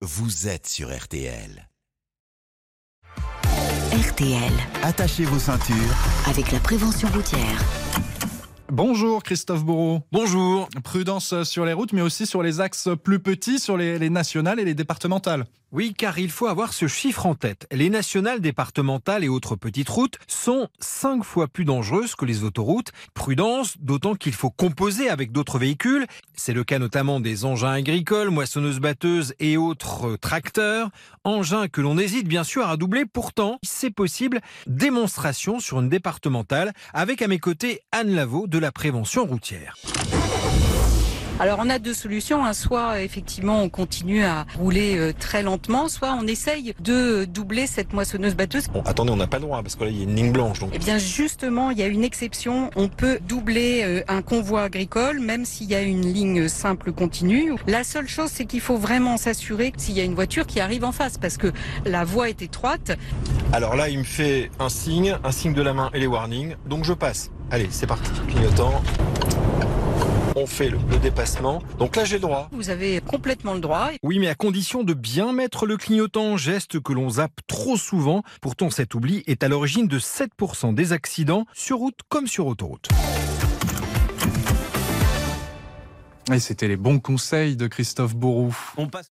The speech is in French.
vous êtes sur RTL. RTL, Attachez vos ceintures. avec la prévention routière. Bonjour Christophe Bourreau. Bonjour. Prudence sur les routes, mais aussi sur les axes plus petits, sur les, les nationales et les départementales. Oui, car il faut avoir ce chiffre en tête. Les nationales, départementales et autres petites routes sont 5 fois plus dangereuses que les autoroutes. Prudence, d'autant qu'il faut composer avec d'autres véhicules. C'est le cas notamment des engins agricoles, moissonneuses-batteuses et autres tracteurs. Engins que l'on hésite bien sûr à doubler. Pourtant, c'est possible. Démonstration sur une départementale avec à mes côtés Anne Lavaux de la prévention routière. Alors on a deux solutions, hein. soit effectivement on continue à rouler euh, très lentement, soit on essaye de doubler cette moissonneuse batteuse. Bon, attendez, on n'a pas le droit parce que là, il y a une ligne blanche. Donc, Eh bien justement, il y a une exception, on peut doubler euh, un convoi agricole même s'il y a une ligne simple continue. La seule chose c'est qu'il faut vraiment s'assurer s'il y a une voiture qui arrive en face parce que la voie est étroite. alors là, il me fait un signe, un signe de la main et les warnings. Donc je passe. Allez, c'est parti. Clignotant. On fait le, le dépassement. Donc là, j'ai le droit. Vous avez complètement le droit. Oui, mais à condition de bien mettre le clignotant, geste que l'on zappe trop souvent. Pourtant, cet oubli est à l'origine de 7% des accidents sur route comme sur autoroute. Et c'était les bons conseils de Christophe Bourreau. On passe